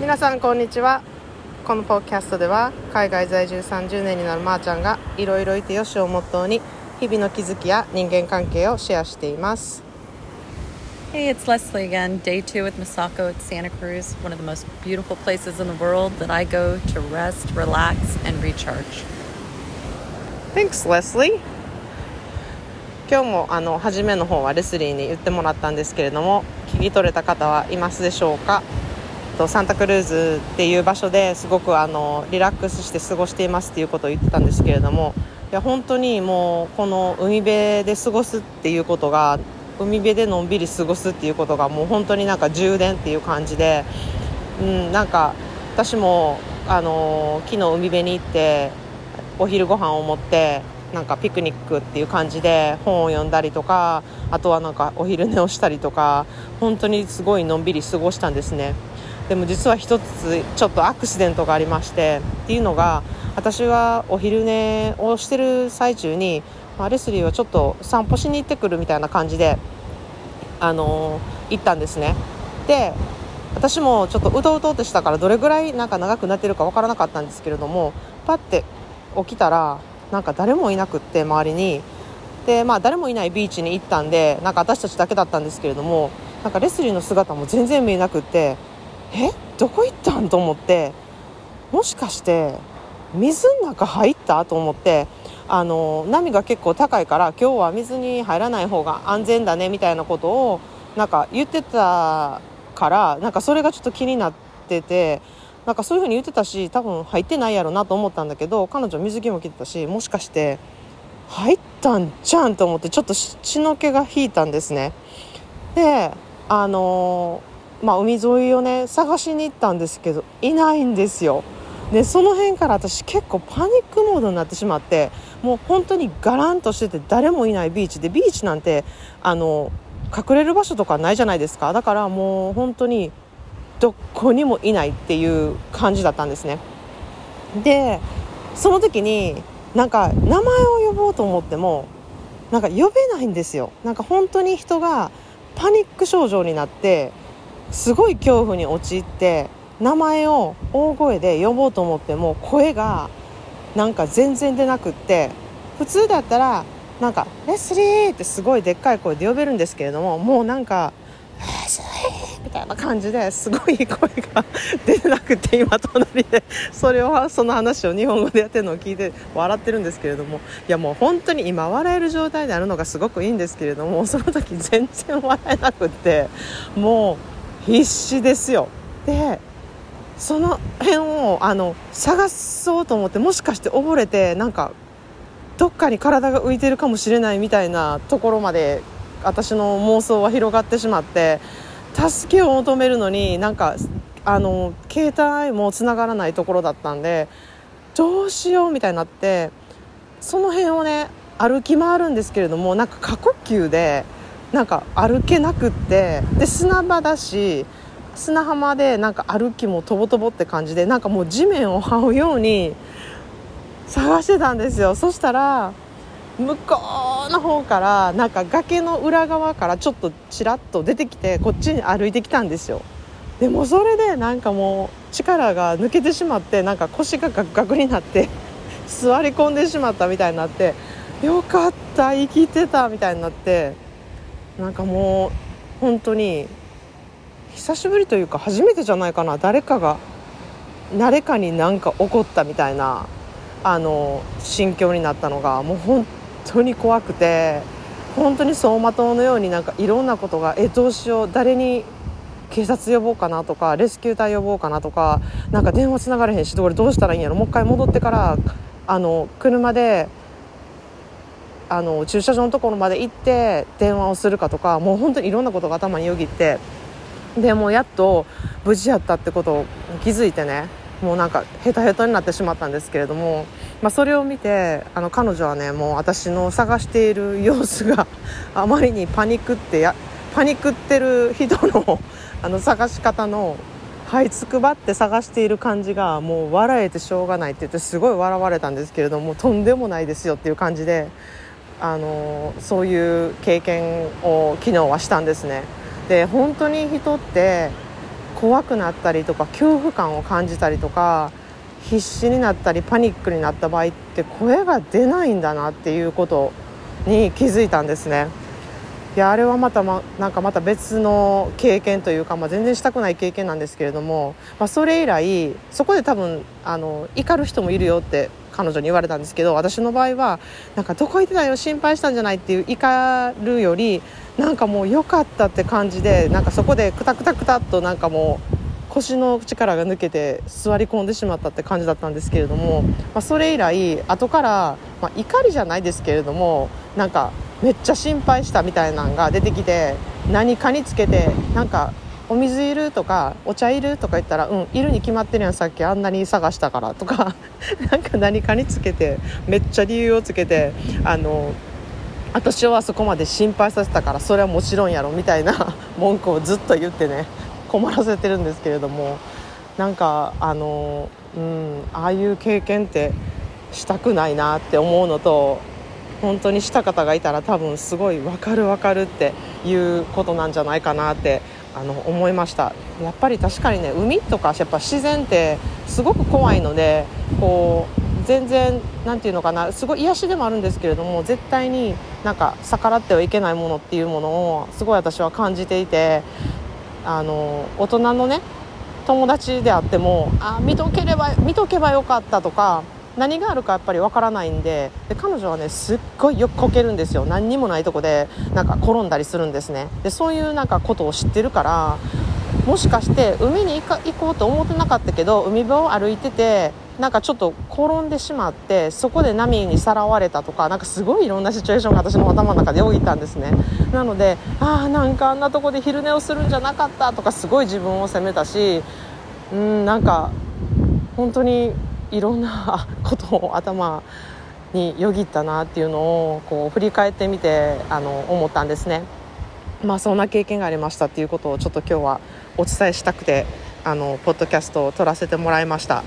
皆さんこんにちはこのポッキャストでは海外在住30年になるまーちゃんがいろいろいてよしをモットーに日々の気づきや人間関係をシェアしています Hey, it's Leslie again. Day two with Masako at Santa Cruz, one of the most beautiful places in the world that I go to rest, relax, and recharge. Thanks Leslie 今日もあの初めの方はレスリーに言ってもらったんですけれども聞き取れた方はいますでしょうかとサンタクルーズっていう場所ですごくあのリラックスして過ごしていますっていうことを言ってたんですけれどもいや本当にもうこの海辺で過ごすっていうことが海辺でのんびり過ごすっていうことがもう本当になんか充電っていう感じで、うん、なんか私もあの昨日海辺に行ってお昼ご飯を持ってなんかピクニックっていう感じで本を読んだりとかあとはなんかお昼寝をしたりとか本当にすごいのんびり過ごしたんですね。でも実は一つちょっとアクシデントがありましてっていうのが私はお昼寝をしてる最中に、まあ、レスリーはちょっと散歩しに行ってくるみたいな感じであのー、行ったんですね。で私もちょっとうとうとってしたからどれぐらいなんか長くなってるか分からなかったんですけれどもパッて起きたらなんか誰もいなくって周りに。でまあ誰もいないビーチに行ったんでなんか私たちだけだったんですけれどもなんかレスリーの姿も全然見えなくってえ？どこ行ったん？と思って。もしかして水の中入った？と思って。あの波が結構高いから今日は水に入らない方が安全だねみたいなことをなんか言ってたからなんかそれがちょっと気になっててなんかそういう風に言ってたし多分入ってないやろなと思ったんだけど彼女水着も着てたしもしかして入ったんじゃんと思ってちょっと血の気が引いたんですね。であのまあ、海沿いをね探しに行ったんですけどいないんですよ。でその辺から私結構パニックモードになってしまってもう本当にガランとしてて誰もいないビーチでビーチなんてあの隠れる場所とかないじゃないですか。だからもう本当にどこにもいないっていう感じだったんですね。でその時になんか名前を呼ぼうと思ってもなんか呼べないんですよ。なんか本当に人がパニック症状になってすごい恐怖に陥って名前を大声で呼ぼうと思っても声がなんか全然出なくって普通だったらなんか「レスリー!」ってすごいでっかい声で呼べるんですけれどももうなんか「レスリー!」みたいな感じですごい声が出なくて今隣でそれをその話を日本語でやってるのを聞いて笑ってるんですけれどもいやもう本当に今笑える状態であるのがすごくいいんですけれどもその時全然笑えなくってもう必死ですよ。でその辺をあの探そうと思ってもしかして溺れてなんかどっかに体が浮いてるかもしれないみたいなところまで私の妄想は広がってしまって助けを求めるのになんかあの携帯もつながらないところだったんでどうしようみたいになってその辺をね歩き回るんですけれどもなんか過呼吸でなんか歩けなくってで砂場だし砂浜でなんか歩きもとぼとぼって感じでなんかもう地面を這うように探してたんですよ。そしたら向こうの方からなんか崖の裏側からちょっとちらっと出てきてこっちに歩いてきたんですよ。でもそれでなんかもう力が抜けてしまってなんか腰がガクガクになって座り込んでしまったみたいになってよかった生きてたみたいになって。なんかもう本当に久しぶりというか初めてじゃないかな誰かが誰かに何か起こったみたいなあの心境になったのがもう本当に怖くて本当に走馬灯のようになんかいろんなことがえどうしよう誰に警察呼ぼうかなとかレスキュー隊呼ぼうかなとかなんか電話つながれへんしどれどうしたらいいんやろもう一回戻ってからあの車であの駐車場のところまで行って電話をするかとかもう本当にいろんなことが頭によぎってでもやっと無事やったってことを気づいてねもうなんかヘタヘタになってしまったんですけれども、まあ、それを見てあの彼女はねもう私の探している様子が あまりにパニックってやパニックってる人の あの探し方の這いつくばって探している感じがもう笑えてしょうがないって言ってすごい笑われたんですけれどもとんでもないですよっていう感じであのそういう経験を昨日はしたんですねで本当に人って怖くなったりとか恐怖感を感じたりとか必死になったりパニックになった場合って声が出ないんだなっていうことに気づいたんですね。いやあれはまた、ま、なんかまた別の経験というか、まあ、全然したくない経験なんですけれども、まあ、それ以来そこで多分あの怒る人もいるよって彼女に言われたんですけど私の場合はなんかどこ行ってたよ心配したんじゃないっていう怒るよりなんかもう良かったって感じでなんかそこでクタクタクタっとなんかもう腰の力が抜けて座り込んでしまったって感じだったんですけれども、まあ、それ以来後から、まあ、怒りじゃないですけれどもなんかめっちゃ心配したみたいなのが出てきて何かにつけてなんかお水いるとかお茶いるとか言ったらうんいるに決まってるやんさっきあんなに探したからとか。なんか何かにつけてめっちゃ理由をつけてあの私はそこまで心配させたからそれはもちろんやろみたいな 文句をずっと言ってね困らせてるんですけれども。なんかあの、うん、ああいう経験ってしたくないなって思うのと本当にした方がいたら多分すごい分かる分かるっていうことなんじゃないかなってあの思いました。やっぱり確かにね海とかやっぱ自然ってすごく怖いのでこう全然何て言うのかなすごい癒しでもあるんですけれども絶対になんか逆らってはいけないものっていうものをすごい私は感じていてあの大人のね友達であってもあ見とければ見とけばよかったとか何があるかやっぱりわからないんでで彼女はねすっごいよくこけるんですよ。何にもないとこでなんか転んだりするんですね。でそういうなんかことを知ってるからもしかして海に行こうと思ってなかったけど海辺を歩いててなんかちょっと転んでしまってそこで波にさらわれたとかなんかすごいいろんなシチュエーションが私の頭の中でよぎったんですね。なのでああなんかあんなとこで昼寝をするんじゃなかったとかすごい自分を責めたしうんなんか本当にいろんなことを頭によぎったなっていうのをこう振り返ってみてあの思ったんですね。まあ、そんな経験がありましたっていうことをちょっと今日はお伝えしたくてあのポッドキャストを撮らせてもらいました。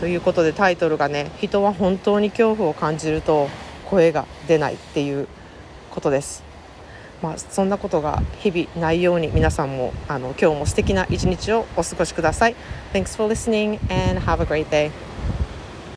ということでタイトルがね「人は本当に恐怖を感じると声が出ない」っていうことです。まあ、そんなことが日々ないように皆さんもあの今日も素敵な一日をお過ごしください。Thanks for listening and have a great day.